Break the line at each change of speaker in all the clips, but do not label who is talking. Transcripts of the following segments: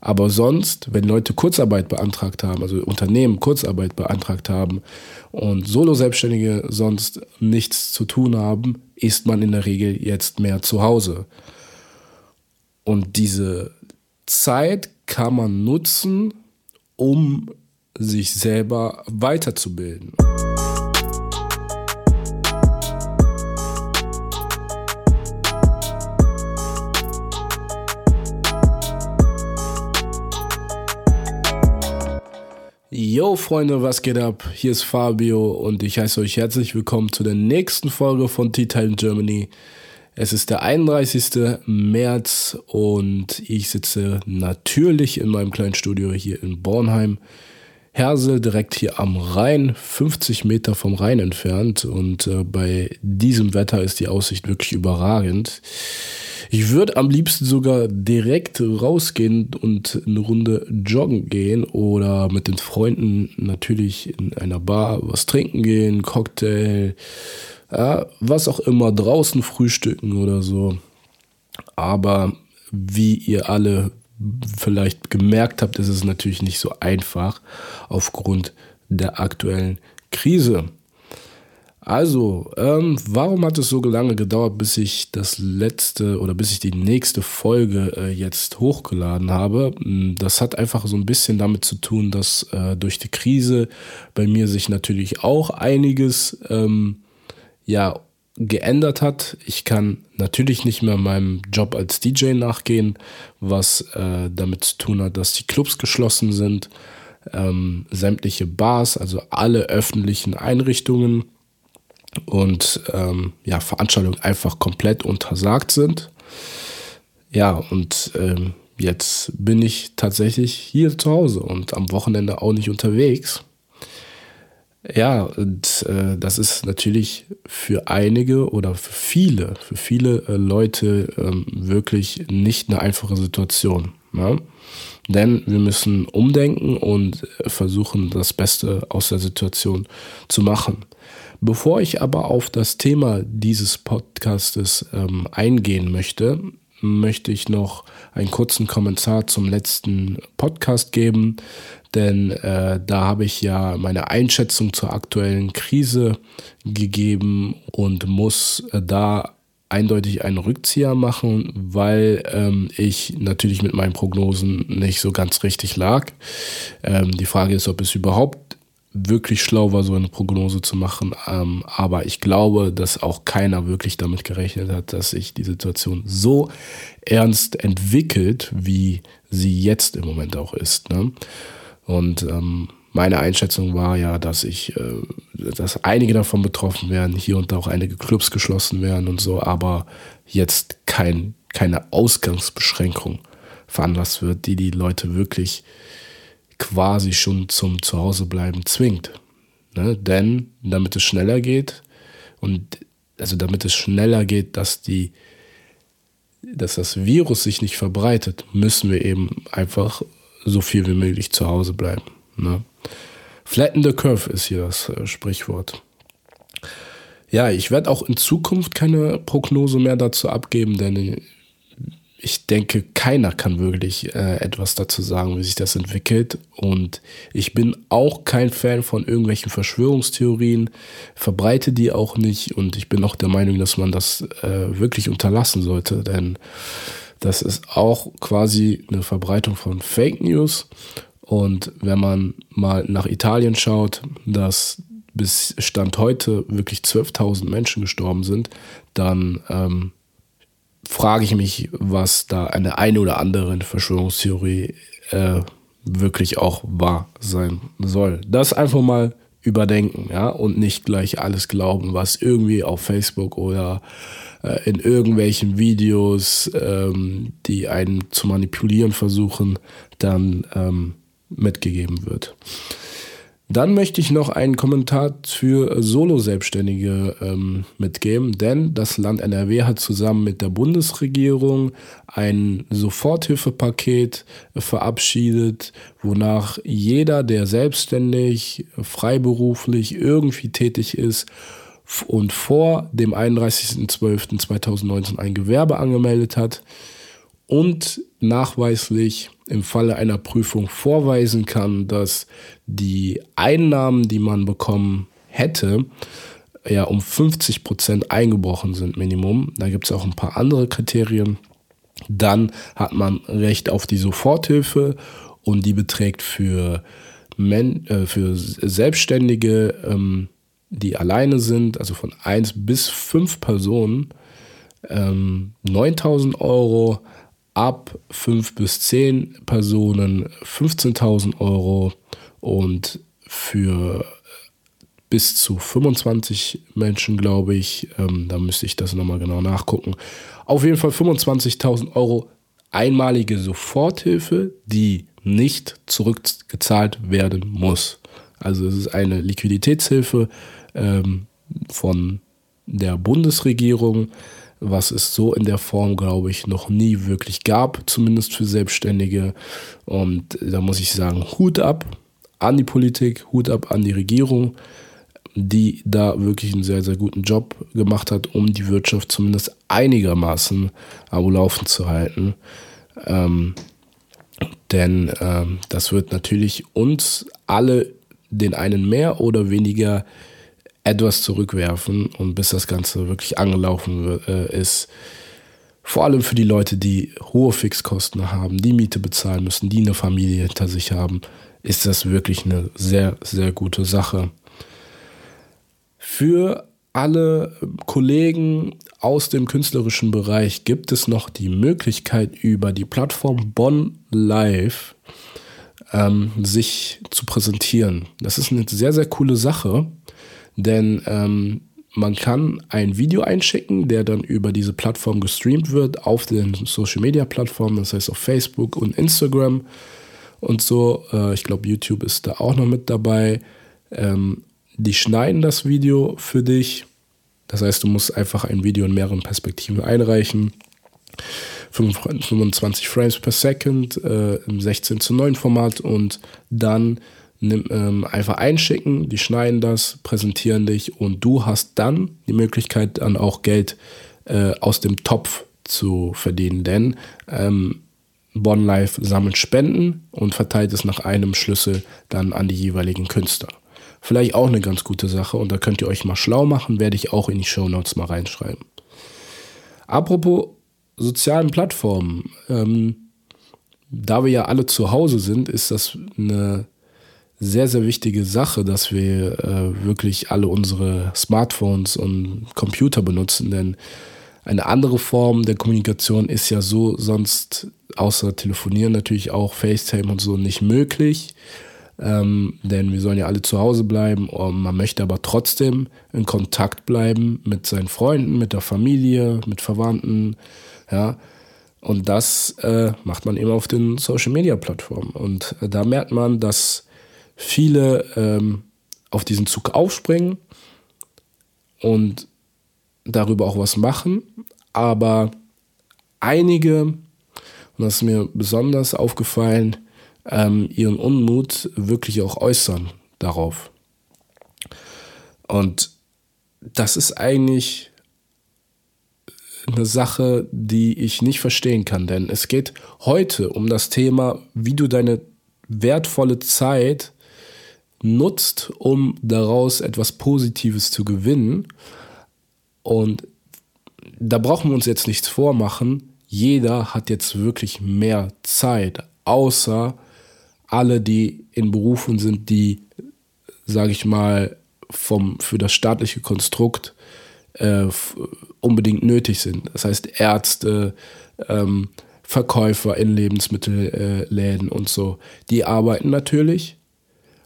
Aber sonst, wenn Leute Kurzarbeit beantragt haben, also Unternehmen Kurzarbeit beantragt haben und Solo-Selbstständige sonst nichts zu tun haben, ist man in der Regel jetzt mehr zu Hause. Und diese Zeit kann man nutzen, um sich selber weiterzubilden. Yo Freunde, was geht ab? Hier ist Fabio und ich heiße euch herzlich willkommen zu der nächsten Folge von Tea Time Germany. Es ist der 31. März und ich sitze natürlich in meinem kleinen Studio hier in Bornheim. Hersel direkt hier am Rhein, 50 Meter vom Rhein entfernt und äh, bei diesem Wetter ist die Aussicht wirklich überragend. Ich würde am liebsten sogar direkt rausgehen und eine Runde joggen gehen oder mit den Freunden natürlich in einer Bar was trinken gehen, Cocktail, ja, was auch immer, draußen frühstücken oder so. Aber wie ihr alle vielleicht gemerkt habt, ist es natürlich nicht so einfach aufgrund der aktuellen Krise. Also, ähm, warum hat es so lange gedauert, bis ich das letzte oder bis ich die nächste Folge äh, jetzt hochgeladen habe? Hm, das hat einfach so ein bisschen damit zu tun, dass äh, durch die Krise bei mir sich natürlich auch einiges ähm, ja geändert hat. Ich kann natürlich nicht mehr meinem Job als DJ nachgehen, was äh, damit zu tun hat, dass die Clubs geschlossen sind, ähm, sämtliche Bars, also alle öffentlichen Einrichtungen und ähm, ja, Veranstaltungen einfach komplett untersagt sind. Ja, und ähm, jetzt bin ich tatsächlich hier zu Hause und am Wochenende auch nicht unterwegs. Ja, und äh, das ist natürlich für einige oder für viele, für viele äh, Leute ähm, wirklich nicht eine einfache Situation. Ne? Denn wir müssen umdenken und äh, versuchen, das Beste aus der Situation zu machen. Bevor ich aber auf das Thema dieses Podcastes ähm, eingehen möchte, möchte ich noch einen kurzen Kommentar zum letzten Podcast geben, denn äh, da habe ich ja meine Einschätzung zur aktuellen Krise gegeben und muss äh, da eindeutig einen Rückzieher machen, weil ähm, ich natürlich mit meinen Prognosen nicht so ganz richtig lag. Ähm, die Frage ist, ob es überhaupt wirklich schlau war, so eine Prognose zu machen. Ähm, aber ich glaube, dass auch keiner wirklich damit gerechnet hat, dass sich die Situation so ernst entwickelt, wie sie jetzt im Moment auch ist. Ne? Und ähm, meine Einschätzung war ja, dass ich, äh, dass einige davon betroffen werden, hier und da auch einige Clubs geschlossen werden und so, aber jetzt kein, keine Ausgangsbeschränkung veranlasst wird, die die Leute wirklich quasi schon zum Zuhausebleiben zwingt. Ne? Denn damit es schneller geht und also damit es schneller geht, dass die dass das Virus sich nicht verbreitet, müssen wir eben einfach so viel wie möglich zu Hause bleiben. Ne? Flatten the curve ist hier das äh, Sprichwort. Ja, ich werde auch in Zukunft keine Prognose mehr dazu abgeben, denn ich denke, keiner kann wirklich äh, etwas dazu sagen, wie sich das entwickelt. Und ich bin auch kein Fan von irgendwelchen Verschwörungstheorien, verbreite die auch nicht. Und ich bin auch der Meinung, dass man das äh, wirklich unterlassen sollte, denn das ist auch quasi eine Verbreitung von Fake News. Und wenn man mal nach Italien schaut, dass bis Stand heute wirklich 12.000 Menschen gestorben sind, dann ähm, frage ich mich, was da eine eine oder andere Verschwörungstheorie äh, wirklich auch wahr sein soll. Das einfach mal überdenken, ja, und nicht gleich alles glauben, was irgendwie auf Facebook oder äh, in irgendwelchen Videos, ähm, die einen zu manipulieren versuchen, dann ähm, mitgegeben wird. Dann möchte ich noch einen Kommentar für Solo-Selbstständige ähm, mitgeben, denn das Land NRW hat zusammen mit der Bundesregierung ein Soforthilfepaket verabschiedet, wonach jeder, der selbstständig, freiberuflich irgendwie tätig ist und vor dem 31.12.2019 ein Gewerbe angemeldet hat, und nachweislich im Falle einer Prüfung vorweisen kann, dass die Einnahmen, die man bekommen hätte, ja um 50 Prozent eingebrochen sind Minimum. Da gibt es auch ein paar andere Kriterien. Dann hat man Recht auf die Soforthilfe und die beträgt für, Men äh, für Selbstständige, ähm, die alleine sind, also von 1 bis 5 Personen, ähm, 9000 Euro ab 5 bis 10 Personen 15.000 Euro und für bis zu 25 Menschen, glaube ich, ähm, da müsste ich das nochmal genau nachgucken. Auf jeden Fall 25.000 Euro einmalige Soforthilfe, die nicht zurückgezahlt werden muss. Also es ist eine Liquiditätshilfe ähm, von der Bundesregierung, was es so in der Form, glaube ich, noch nie wirklich gab, zumindest für Selbstständige. Und da muss ich sagen, Hut ab an die Politik, Hut ab an die Regierung, die da wirklich einen sehr, sehr guten Job gemacht hat, um die Wirtschaft zumindest einigermaßen am Laufen zu halten. Ähm, denn ähm, das wird natürlich uns alle den einen mehr oder weniger etwas zurückwerfen und bis das Ganze wirklich angelaufen äh, ist. Vor allem für die Leute, die hohe Fixkosten haben, die Miete bezahlen müssen, die eine Familie hinter sich haben, ist das wirklich eine sehr, sehr gute Sache. Für alle Kollegen aus dem künstlerischen Bereich gibt es noch die Möglichkeit, über die Plattform Bonn Live ähm, sich zu präsentieren. Das ist eine sehr, sehr coole Sache. Denn ähm, man kann ein Video einschicken, der dann über diese Plattform gestreamt wird auf den Social Media Plattformen, das heißt auf Facebook und Instagram und so. Äh, ich glaube, YouTube ist da auch noch mit dabei. Ähm, die schneiden das Video für dich. Das heißt, du musst einfach ein Video in mehreren Perspektiven einreichen. 25 Frames per Second äh, im 16 zu 9 Format und dann nimm, ähm, einfach einschicken, die schneiden das, präsentieren dich und du hast dann die Möglichkeit, dann auch Geld äh, aus dem Topf zu verdienen. Denn ähm, Bonn Live sammelt Spenden und verteilt es nach einem Schlüssel dann an die jeweiligen Künstler. Vielleicht auch eine ganz gute Sache und da könnt ihr euch mal schlau machen, werde ich auch in die Show Notes mal reinschreiben. Apropos sozialen Plattformen, ähm, da wir ja alle zu Hause sind, ist das eine sehr, sehr wichtige Sache, dass wir äh, wirklich alle unsere Smartphones und Computer benutzen, denn eine andere Form der Kommunikation ist ja so sonst außer Telefonieren natürlich auch FaceTime und so nicht möglich. Ähm, denn wir sollen ja alle zu Hause bleiben man möchte aber trotzdem in Kontakt bleiben mit seinen Freunden, mit der Familie, mit Verwandten, ja. Und das äh, macht man eben auf den Social Media Plattformen. Und äh, da merkt man, dass viele ähm, auf diesen Zug aufspringen und darüber auch was machen, aber einige, und das ist mir besonders aufgefallen, ähm, ihren Unmut wirklich auch äußern darauf. Und das ist eigentlich eine Sache, die ich nicht verstehen kann, denn es geht heute um das Thema, wie du deine wertvolle Zeit nutzt, um daraus etwas Positives zu gewinnen. Und da brauchen wir uns jetzt nichts vormachen. Jeder hat jetzt wirklich mehr Zeit, außer alle, die in Berufen sind, die, sage ich mal, vom, für das staatliche Konstrukt äh, unbedingt nötig sind. Das heißt Ärzte, ähm, Verkäufer in Lebensmittelläden äh, und so. Die arbeiten natürlich,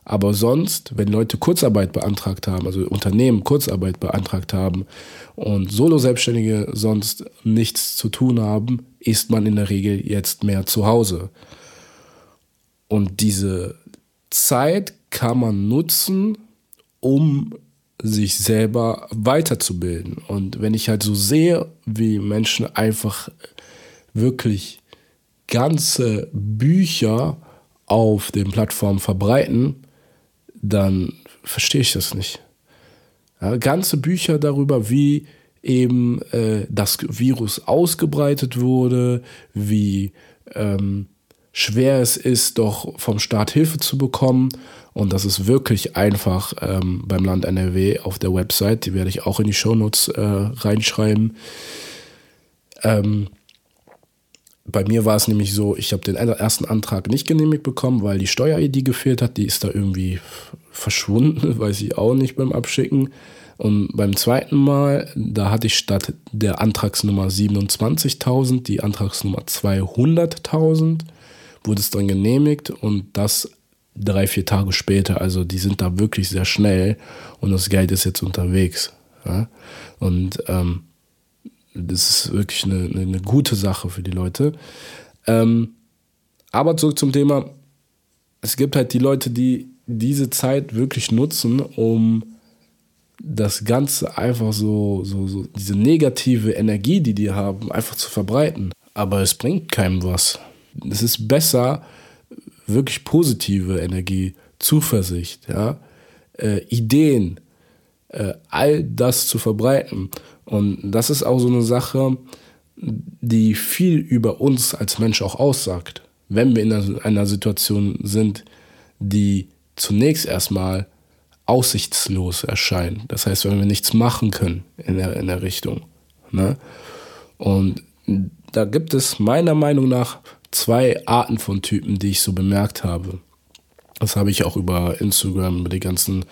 aber sonst, wenn Leute Kurzarbeit beantragt haben, also Unternehmen Kurzarbeit beantragt haben und Solo-Selbstständige sonst nichts zu tun haben, ist man in der Regel jetzt mehr zu Hause. Und diese Zeit kann man nutzen, um sich selber weiterzubilden. Und wenn ich halt so sehe, wie Menschen einfach wirklich ganze Bücher auf den Plattformen verbreiten, dann verstehe ich das nicht. Ja, ganze Bücher darüber, wie eben äh, das Virus ausgebreitet wurde, wie ähm, schwer es ist, doch vom Staat Hilfe zu bekommen. Und das ist wirklich einfach ähm, beim Land NRW auf der Website. Die werde ich auch in die Shownotes äh, reinschreiben. Ähm, bei mir war es nämlich so, ich habe den ersten Antrag nicht genehmigt bekommen, weil die Steuer-ID gefehlt hat. Die ist da irgendwie verschwunden, weiß ich auch nicht beim Abschicken. Und beim zweiten Mal, da hatte ich statt der Antragsnummer 27.000 die Antragsnummer 200.000, wurde es dann genehmigt und das drei, vier Tage später. Also die sind da wirklich sehr schnell und das Geld ist jetzt unterwegs. Ja? Und ähm, das ist wirklich eine, eine, eine, gute Sache für die Leute. Ähm, aber zurück zum Thema. Es gibt halt die Leute, die diese Zeit wirklich nutzen, um das Ganze einfach so, so, so, diese negative Energie, die die haben, einfach zu verbreiten. Aber es bringt keinem was. Es ist besser, wirklich positive Energie, Zuversicht, ja, äh, Ideen, äh, all das zu verbreiten. Und das ist auch so eine Sache, die viel über uns als Mensch auch aussagt. Wenn wir in einer, Situation sind, die zunächst erstmal aussichtslos erscheint. Das heißt, wenn wir nichts machen können in der, in der Richtung. Ne? Und da gibt es meiner Meinung nach zwei Arten von Typen, die ich so bemerkt habe. Das habe ich auch über Instagram, über die ganzen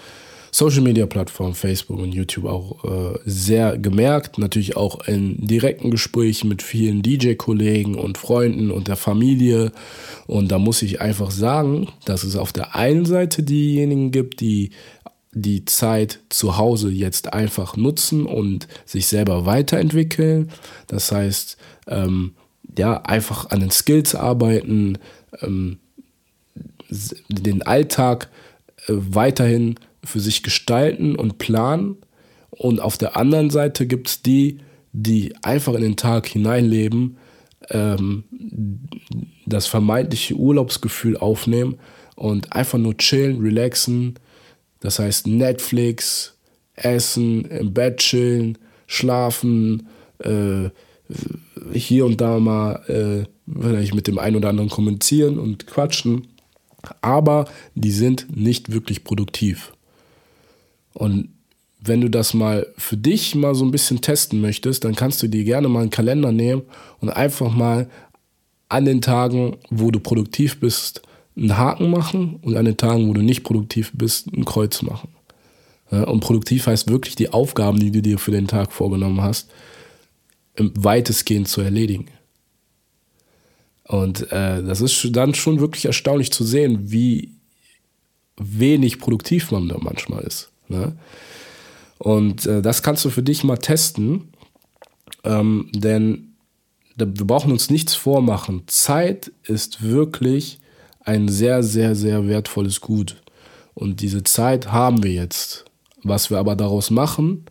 Social Media Plattformen, Facebook und YouTube auch äh, sehr gemerkt. Natürlich auch in direkten Gesprächen mit vielen DJ-Kollegen und Freunden und der Familie. Und da muss ich einfach sagen, dass es auf der einen Seite diejenigen gibt, die die Zeit zu Hause jetzt einfach nutzen und sich selber weiterentwickeln. Das heißt, ähm, ja, einfach an den Skills arbeiten, ähm, den Alltag äh, weiterhin für sich gestalten und planen. Und auf der anderen Seite gibt es die, die einfach in den Tag hineinleben, ähm, das vermeintliche Urlaubsgefühl aufnehmen und einfach nur chillen, relaxen. Das heißt Netflix, Essen, im Bett chillen, schlafen, äh, hier und da mal äh, vielleicht mit dem einen oder anderen kommunizieren und quatschen. Aber die sind nicht wirklich produktiv. Und wenn du das mal für dich mal so ein bisschen testen möchtest, dann kannst du dir gerne mal einen Kalender nehmen und einfach mal an den Tagen, wo du produktiv bist, einen Haken machen und an den Tagen, wo du nicht produktiv bist, ein Kreuz machen. und produktiv heißt wirklich die Aufgaben, die du dir für den Tag vorgenommen hast, weitestgehend zu erledigen. Und äh, das ist dann schon wirklich erstaunlich zu sehen, wie wenig produktiv man da manchmal ist. Ne? Und äh, das kannst du für dich mal testen, ähm, denn wir brauchen uns nichts vormachen. Zeit ist wirklich ein sehr, sehr, sehr wertvolles Gut. Und diese Zeit haben wir jetzt. Was wir aber daraus machen,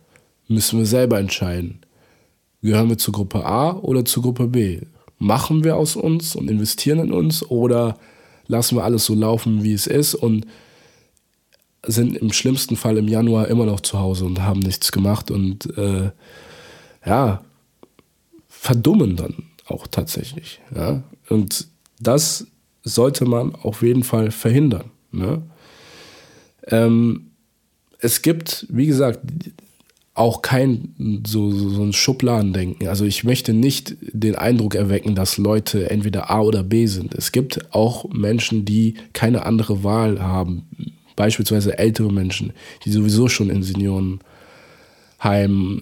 müssen wir selber entscheiden. Gehören wir zur Gruppe A oder zur Gruppe B? Machen wir aus uns und investieren in uns oder lassen wir alles so laufen, wie es ist und sind im schlimmsten Fall im Januar immer noch zu Hause und haben nichts gemacht und äh, ja, verdummen dann auch tatsächlich. Ja? Und das sollte man auf jeden Fall verhindern. Ne? Ähm, es gibt, wie gesagt, auch kein so, so, ein Schubladendenken. Also ich möchte nicht den Eindruck erwecken, dass Leute entweder A oder B sind. Es gibt auch Menschen, die keine andere Wahl haben beispielsweise ältere Menschen, die sowieso schon in Seniorenheim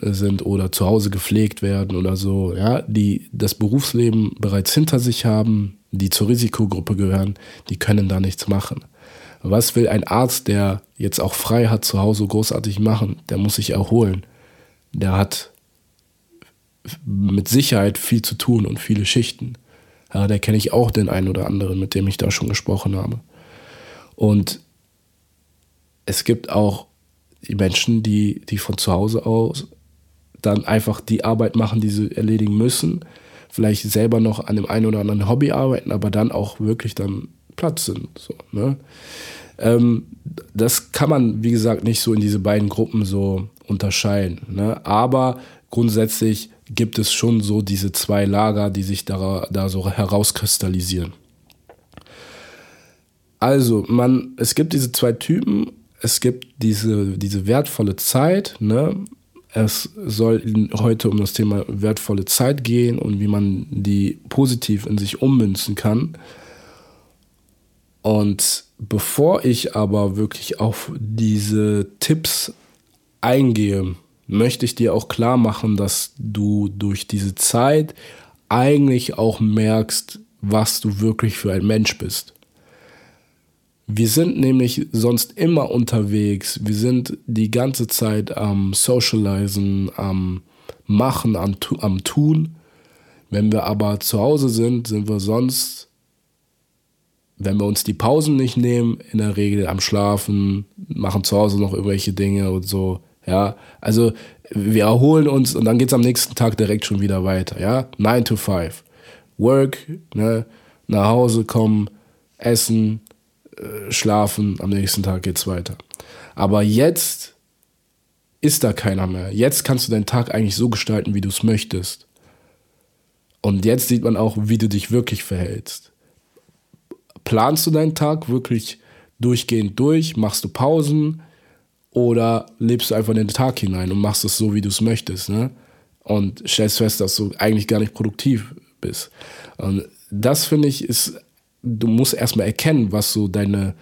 sind oder zu Hause gepflegt werden oder so, ja, die das Berufsleben bereits hinter sich haben, die zur Risikogruppe gehören, die können da nichts machen. Was will ein Arzt, der jetzt auch frei hat, zu Hause großartig machen? Der muss sich erholen. Der hat mit Sicherheit viel zu tun und viele Schichten. Ja, da kenne ich auch den einen oder anderen, mit dem ich da schon gesprochen habe. Und es gibt auch die Menschen, die, die von zu Hause aus dann einfach die Arbeit machen, die sie erledigen müssen, vielleicht selber noch an dem einen oder anderen Hobby arbeiten, aber dann auch wirklich dann Platz sind. So, ne? ähm, das kann man, wie gesagt, nicht so in diese beiden Gruppen so unterscheiden. Ne? Aber grundsätzlich gibt es schon so diese zwei Lager, die sich da, da so herauskristallisieren. Also, man, es gibt diese zwei Typen, es gibt diese, diese wertvolle Zeit, ne? Es soll heute um das Thema wertvolle Zeit gehen und wie man die positiv in sich ummünzen kann. Und bevor ich aber wirklich auf diese Tipps eingehe, möchte ich dir auch klar machen, dass du durch diese Zeit eigentlich auch merkst, was du wirklich für ein Mensch bist. Wir sind nämlich sonst immer unterwegs. Wir sind die ganze Zeit am Socializen, am Machen, am, am Tun. Wenn wir aber zu Hause sind, sind wir sonst wenn wir uns die Pausen nicht nehmen, in der Regel am Schlafen, machen zu Hause noch irgendwelche Dinge und so. Ja, also wir erholen uns und dann geht es am nächsten Tag direkt schon wieder weiter. Ja, 9 to 5. Work, ne, nach Hause kommen, essen, äh, schlafen, am nächsten Tag geht's weiter. Aber jetzt ist da keiner mehr. Jetzt kannst du deinen Tag eigentlich so gestalten, wie du es möchtest. Und jetzt sieht man auch, wie du dich wirklich verhältst planst du deinen Tag wirklich durchgehend durch? Machst du Pausen? Oder lebst du einfach in den Tag hinein und machst es so, wie du es möchtest? Ne? Und stellst fest, dass du eigentlich gar nicht produktiv bist. Und das finde ich ist, du musst erstmal erkennen, was so deine,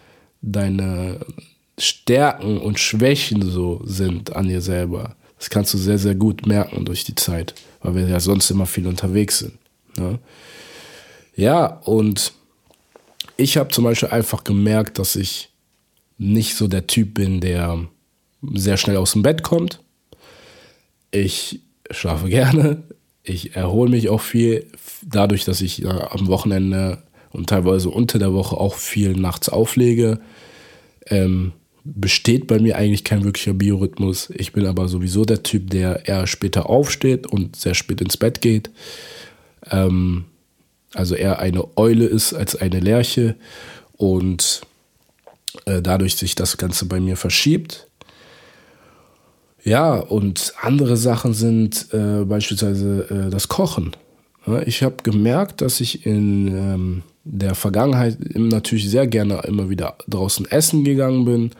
deine Stärken und Schwächen so sind an dir selber. Das kannst du sehr, sehr gut merken durch die Zeit, weil wir ja sonst immer viel unterwegs sind. Ne? Ja, und ich habe zum Beispiel einfach gemerkt, dass ich nicht so der Typ bin, der sehr schnell aus dem Bett kommt. Ich schlafe gerne. Ich erhole mich auch viel, dadurch, dass ich äh, am Wochenende und teilweise unter der Woche auch viel nachts auflege. Ähm, besteht bei mir eigentlich kein wirklicher Biorhythmus. Ich bin aber sowieso der Typ, der eher später aufsteht und sehr spät ins Bett geht. Ähm, also eher eine Eule ist als eine Lerche und äh, dadurch sich das Ganze bei mir verschiebt. Ja, und andere Sachen sind äh, beispielsweise äh, das Kochen. Ja, ich habe gemerkt, dass ich in ähm, der Vergangenheit natürlich sehr gerne immer wieder draußen essen gegangen bin,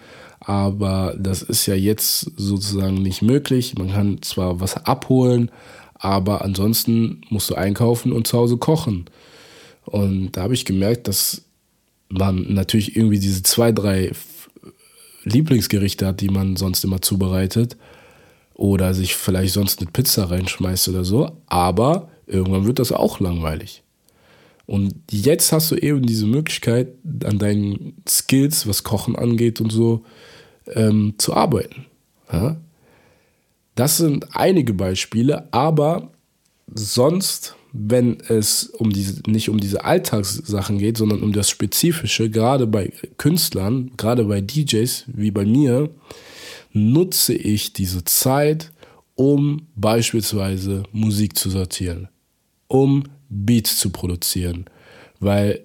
aber das ist ja jetzt sozusagen nicht möglich. Man kann zwar was abholen, aber ansonsten musst du einkaufen und zu Hause kochen. Und da habe ich gemerkt, dass man natürlich irgendwie diese zwei, drei Lieblingsgerichte hat, die man sonst immer zubereitet. Oder sich vielleicht sonst eine Pizza reinschmeißt oder so. Aber irgendwann wird das auch langweilig. Und jetzt hast du eben diese Möglichkeit, an deinen Skills, was Kochen angeht und so, ähm, zu arbeiten. Ja? Das sind einige Beispiele, aber sonst wenn es um diese, nicht um diese Alltagssachen geht, sondern um das Spezifische, gerade bei Künstlern, gerade bei DJs wie bei mir, nutze ich diese Zeit, um beispielsweise Musik zu sortieren, um Beats zu produzieren. Weil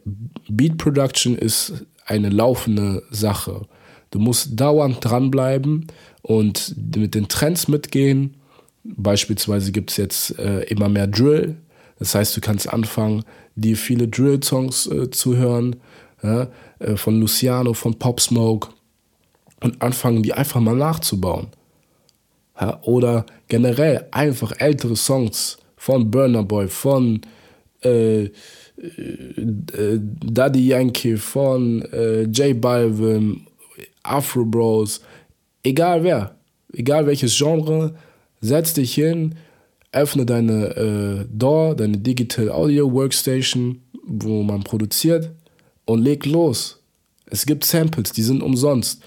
Beat Production ist eine laufende Sache. Du musst dauernd dranbleiben und mit den Trends mitgehen. Beispielsweise gibt es jetzt äh, immer mehr Drill, das heißt, du kannst anfangen, dir viele Drill-Songs äh, zu hören, ja, äh, von Luciano, von Pop Smoke und anfangen, die einfach mal nachzubauen. Ja, oder generell einfach ältere Songs von Burner Boy, von äh, äh, Daddy Yankee, von äh, J Balvin, Afro Bros, egal wer, egal welches Genre, setz dich hin, öffne deine äh, DAW, deine Digital Audio Workstation, wo man produziert und leg los. Es gibt Samples, die sind umsonst.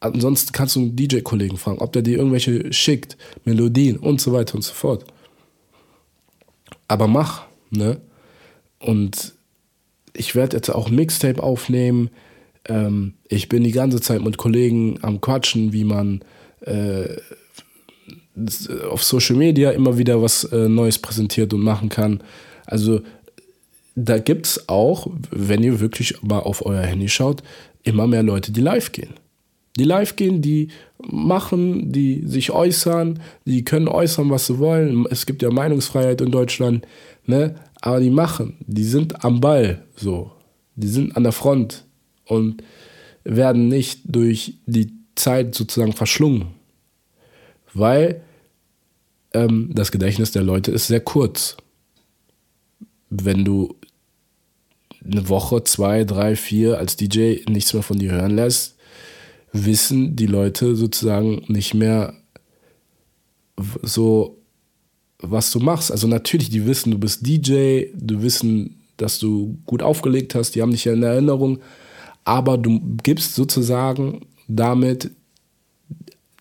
Ansonsten kannst du einen DJ-Kollegen fragen, ob der dir irgendwelche schickt, Melodien und so weiter und so fort. Aber mach, ne? Und ich werde jetzt auch Mixtape aufnehmen. Ähm, ich bin die ganze Zeit mit Kollegen am Quatschen, wie man äh, auf Social Media immer wieder was äh, Neues präsentiert und machen kann. Also da gibt es auch, wenn ihr wirklich mal auf euer Handy schaut, immer mehr Leute, die live gehen. die live gehen, die machen, die sich äußern, die können äußern, was sie wollen. Es gibt ja Meinungsfreiheit in Deutschland, ne? Aber die machen, die sind am Ball, so. Die sind an der Front und werden nicht durch die Zeit sozusagen verschlungen. Weil ähm, das Gedächtnis der Leute ist sehr kurz. Wenn du eine Woche, zwei, drei, vier als DJ nichts mehr von dir hören lässt, wissen die Leute sozusagen nicht mehr so, was du machst. Also natürlich, die wissen, du bist DJ, du wissen, dass du gut aufgelegt hast, die haben dich ja in Erinnerung, aber du gibst sozusagen damit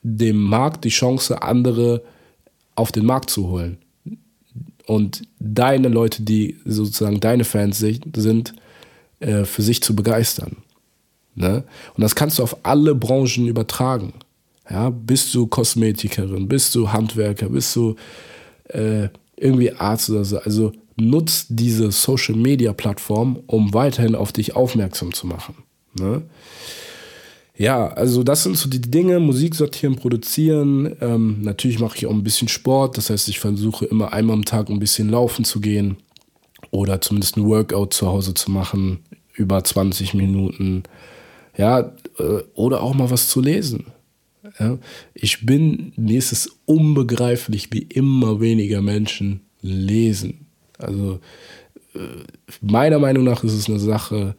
dem Markt die Chance, andere auf den Markt zu holen. Und deine Leute, die sozusagen deine Fans sind, äh, für sich zu begeistern. Ne? Und das kannst du auf alle Branchen übertragen. Ja, bist du Kosmetikerin, bist du Handwerker, bist du äh, irgendwie Arzt oder so. Also nutzt diese Social Media Plattform, um weiterhin auf dich aufmerksam zu machen. Ne? Ja, also das sind so die Dinge, Musik sortieren, produzieren. Ähm, natürlich mache ich auch ein bisschen Sport, das heißt, ich versuche immer einmal am Tag ein bisschen laufen zu gehen oder zumindest ein Workout zu Hause zu machen, über 20 Minuten. Ja, äh, oder auch mal was zu lesen. Ja, ich bin, mir ist es unbegreiflich, wie immer weniger Menschen lesen. Also äh, meiner Meinung nach ist es eine Sache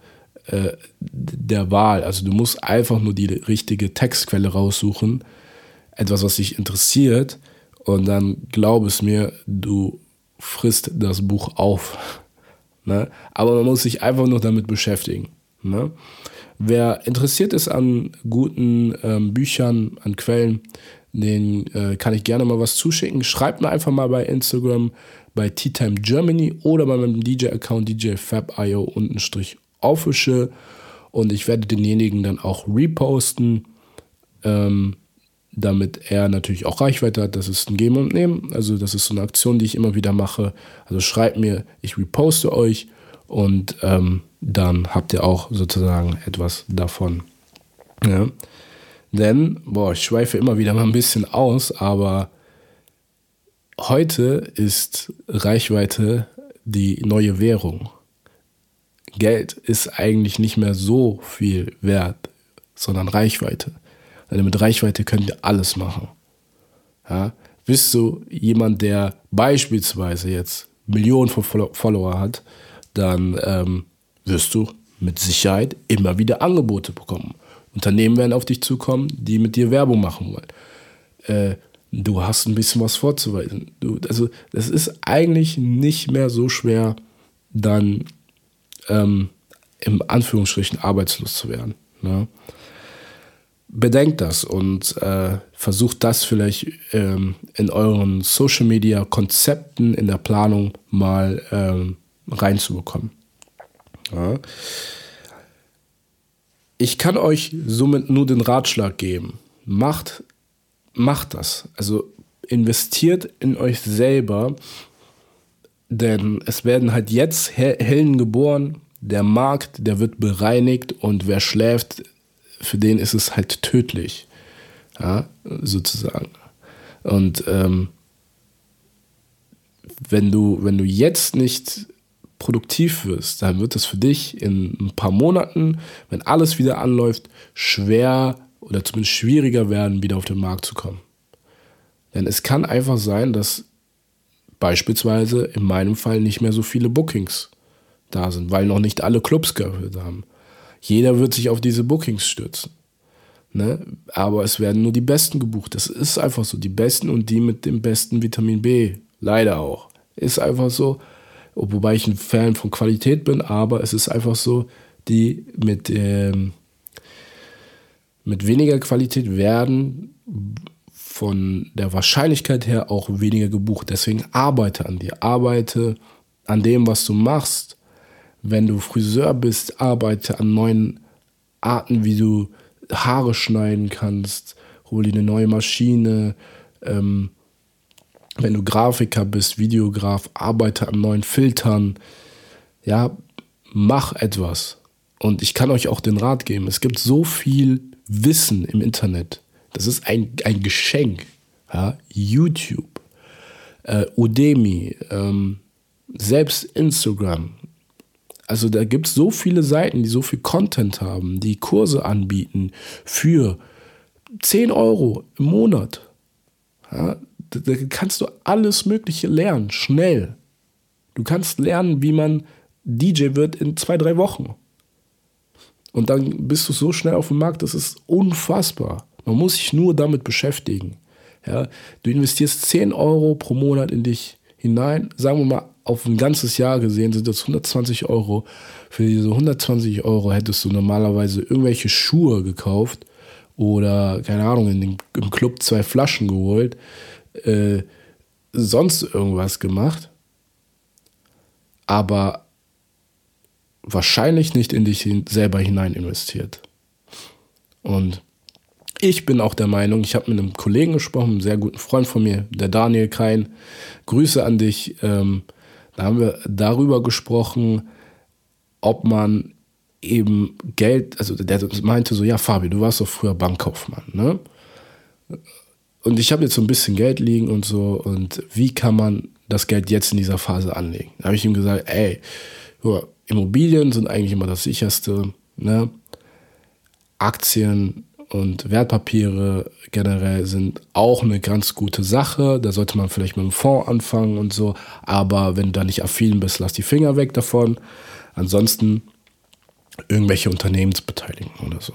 äh, der Wahl. Also du musst einfach nur die richtige Textquelle raussuchen, etwas, was dich interessiert, und dann glaub es mir, du frisst das Buch auf. Ne? Aber man muss sich einfach nur damit beschäftigen. Ne? Wer interessiert ist an guten ähm, Büchern, an Quellen, den äh, kann ich gerne mal was zuschicken. Schreibt mir einfach mal bei Instagram bei Tea Time Germany oder bei meinem DJ-Account DJFabIO unten Strich official und ich werde denjenigen dann auch reposten, ähm, damit er natürlich auch Reichweite hat. Das ist ein Geben und Nehmen. Also das ist so eine Aktion, die ich immer wieder mache. Also schreibt mir, ich reposte euch und ähm, dann habt ihr auch sozusagen etwas davon. Ja. Denn, boah, ich schweife immer wieder mal ein bisschen aus, aber heute ist Reichweite die neue Währung. Geld ist eigentlich nicht mehr so viel wert, sondern Reichweite. Denn mit Reichweite könnt ihr alles machen. Ja? Bist du jemand, der beispielsweise jetzt Millionen von Follower hat, dann ähm, wirst du mit Sicherheit immer wieder Angebote bekommen. Unternehmen werden auf dich zukommen, die mit dir Werbung machen wollen. Äh, du hast ein bisschen was vorzuweisen. Du, also, das ist eigentlich nicht mehr so schwer, dann ähm, im Anführungsstrichen arbeitslos zu werden. Ne? Bedenkt das und äh, versucht das vielleicht ähm, in euren Social Media Konzepten in der Planung mal ähm, reinzubekommen. Ja. Ich kann euch somit nur den Ratschlag geben. Macht, macht das. Also investiert in euch selber denn es werden halt jetzt Helden geboren, der Markt, der wird bereinigt und wer schläft, für den ist es halt tödlich. Ja, sozusagen. Und ähm, wenn du, wenn du jetzt nicht produktiv wirst, dann wird es für dich in ein paar Monaten, wenn alles wieder anläuft, schwer oder zumindest schwieriger werden, wieder auf den Markt zu kommen. Denn es kann einfach sein, dass beispielsweise in meinem Fall nicht mehr so viele Bookings da sind, weil noch nicht alle Clubs geöffnet haben. Jeder wird sich auf diese Bookings stürzen. Ne? Aber es werden nur die Besten gebucht. Das ist einfach so. Die Besten und die mit dem besten Vitamin B. Leider auch. Ist einfach so. Wobei ich ein Fan von Qualität bin, aber es ist einfach so, die mit, ähm, mit weniger Qualität werden von der Wahrscheinlichkeit her auch weniger gebucht. Deswegen arbeite an dir, arbeite an dem, was du machst. Wenn du Friseur bist, arbeite an neuen Arten, wie du Haare schneiden kannst. Hol dir eine neue Maschine. Ähm, wenn du Grafiker bist, Videograf, arbeite an neuen Filtern. Ja, mach etwas. Und ich kann euch auch den Rat geben. Es gibt so viel Wissen im Internet, das ist ein, ein Geschenk. Ja? YouTube, äh, Udemy, ähm, selbst Instagram. Also da gibt es so viele Seiten, die so viel Content haben, die Kurse anbieten für 10 Euro im Monat. Ja? Da, kannst du alles Mögliche lernen, schnell. Du kannst lernen, wie man DJ wird in zwei, drei Wochen. Und dann bist du so schnell auf dem Markt, das ist unfassbar. Man muss sich nur damit beschäftigen. Ja, du investierst 10 Euro pro Monat in dich hinein, sagen wir mal auf ein ganzes Jahr gesehen sind das 120 Euro. Für diese 120 Euro hättest du normalerweise irgendwelche Schuhe gekauft oder, keine Ahnung, in den, im Club zwei Flaschen geholt, äh, sonst irgendwas gemacht. Aber wahrscheinlich nicht in dich selber hinein investiert. Und ich bin auch der Meinung, ich habe mit einem Kollegen gesprochen, einem sehr guten Freund von mir, der Daniel Kein. Grüße an dich. Ähm, da haben wir darüber gesprochen, ob man eben Geld, also der meinte so, ja Fabi, du warst doch früher Bankkaufmann, ne? Und ich habe jetzt so ein bisschen Geld liegen und so und wie kann man das Geld jetzt in dieser Phase anlegen? Da habe ich ihm gesagt, ey, Immobilien sind eigentlich immer das sicherste. Ne? Aktien und Wertpapiere generell sind auch eine ganz gute Sache. Da sollte man vielleicht mit einem Fonds anfangen und so. Aber wenn du da nicht affin bist, lass die Finger weg davon. Ansonsten irgendwelche Unternehmensbeteiligung oder so.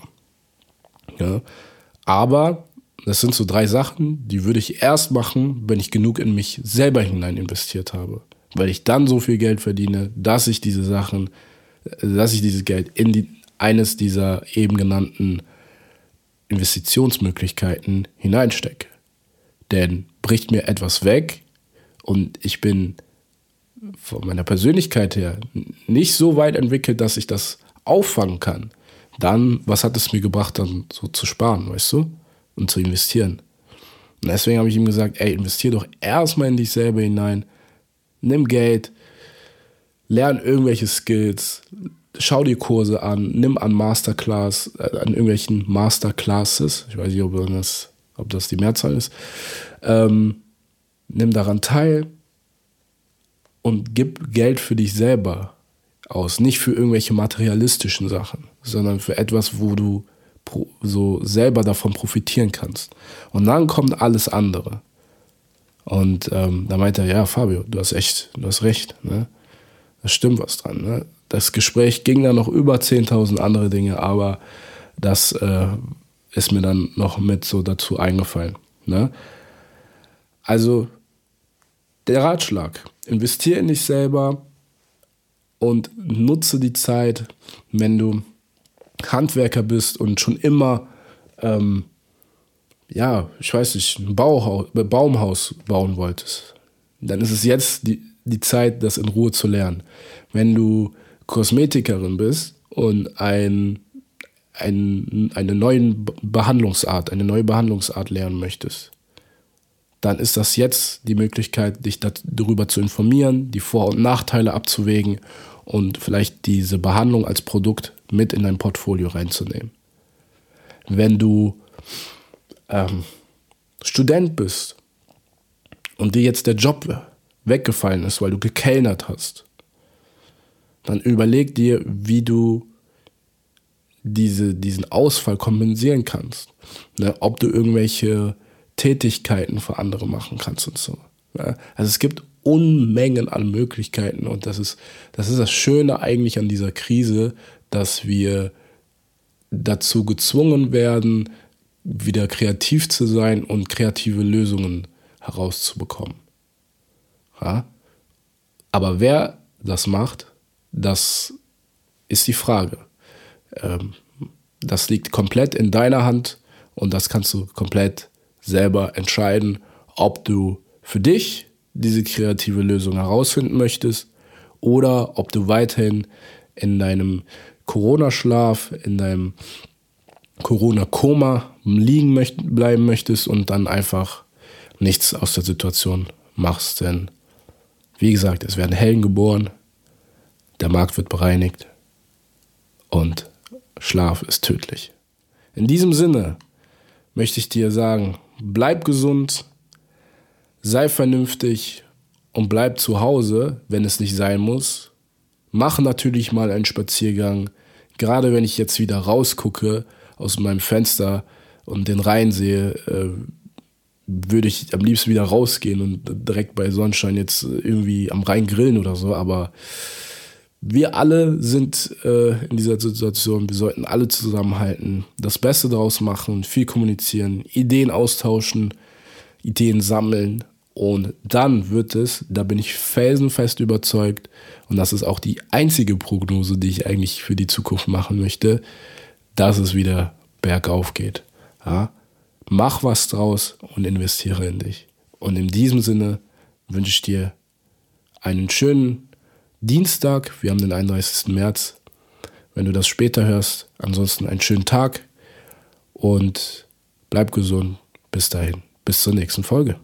Ja? Aber das sind so drei Sachen, die würde ich erst machen, wenn ich genug in mich selber hinein investiert habe weil ich dann so viel Geld verdiene, dass ich diese Sachen, dass ich dieses Geld in die, eines dieser eben genannten Investitionsmöglichkeiten hineinstecke. Denn bricht mir etwas weg und ich bin von meiner Persönlichkeit her nicht so weit entwickelt, dass ich das auffangen kann, dann, was hat es mir gebracht, dann so zu sparen, weißt du? Und zu investieren. Und deswegen habe ich ihm gesagt, ey, investier doch erstmal in dich selber hinein, nimm Geld, lern irgendwelche Skills, schau dir Kurse an, nimm an Masterclass, äh, an irgendwelchen Masterclasses, ich weiß nicht, ob das, ob das die Mehrzahl ist, ähm, nimm daran teil und gib Geld für dich selber aus, nicht für irgendwelche materialistischen Sachen, sondern für etwas, wo du so selber davon profitieren kannst. Und dann kommt alles andere. Und ähm, da meinte er, ja, Fabio, du hast echt, du hast recht, ne? Da stimmt was dran. Ne? Das Gespräch ging dann noch über 10.000 andere Dinge, aber das äh, ist mir dann noch mit so dazu eingefallen. Ne? Also der Ratschlag, investiere in dich selber und nutze die Zeit, wenn du Handwerker bist und schon immer ähm, ja, ich weiß nicht, ein Bauhaus, Baumhaus bauen wolltest, dann ist es jetzt die, die Zeit, das in Ruhe zu lernen. Wenn du Kosmetikerin bist und ein, ein, eine neue Behandlungsart, eine neue Behandlungsart lernen möchtest, dann ist das jetzt die Möglichkeit, dich darüber zu informieren, die Vor- und Nachteile abzuwägen und vielleicht diese Behandlung als Produkt mit in dein Portfolio reinzunehmen. Wenn du ähm, Student bist und dir jetzt der Job weggefallen ist, weil du gekellnert hast, dann überleg dir, wie du diese, diesen Ausfall kompensieren kannst. Ne? Ob du irgendwelche Tätigkeiten für andere machen kannst und so. Ne? Also es gibt Unmengen an Möglichkeiten und das ist, das ist das Schöne eigentlich an dieser Krise, dass wir dazu gezwungen werden, wieder kreativ zu sein und kreative Lösungen herauszubekommen. Ja? Aber wer das macht, das ist die Frage. Ähm, das liegt komplett in deiner Hand und das kannst du komplett selber entscheiden, ob du für dich diese kreative Lösung herausfinden möchtest oder ob du weiterhin in deinem Corona-Schlaf, in deinem Corona-Koma liegen möcht bleiben möchtest und dann einfach nichts aus der Situation machst. Denn, wie gesagt, es werden Helden geboren, der Markt wird bereinigt und Schlaf ist tödlich. In diesem Sinne möchte ich dir sagen, bleib gesund, sei vernünftig und bleib zu Hause, wenn es nicht sein muss. Mach natürlich mal einen Spaziergang. Gerade wenn ich jetzt wieder rausgucke aus meinem Fenster und den Rhein sehe, äh, würde ich am liebsten wieder rausgehen und direkt bei Sonnenschein jetzt irgendwie am Rhein grillen oder so. Aber wir alle sind äh, in dieser Situation. Wir sollten alle zusammenhalten, das Beste daraus machen, viel kommunizieren, Ideen austauschen, Ideen sammeln. Und dann wird es, da bin ich felsenfest überzeugt, und das ist auch die einzige Prognose, die ich eigentlich für die Zukunft machen möchte, dass es wieder bergauf geht. Ja? Mach was draus und investiere in dich. Und in diesem Sinne wünsche ich dir einen schönen Dienstag. Wir haben den 31. März. Wenn du das später hörst, ansonsten einen schönen Tag und bleib gesund. Bis dahin. Bis zur nächsten Folge.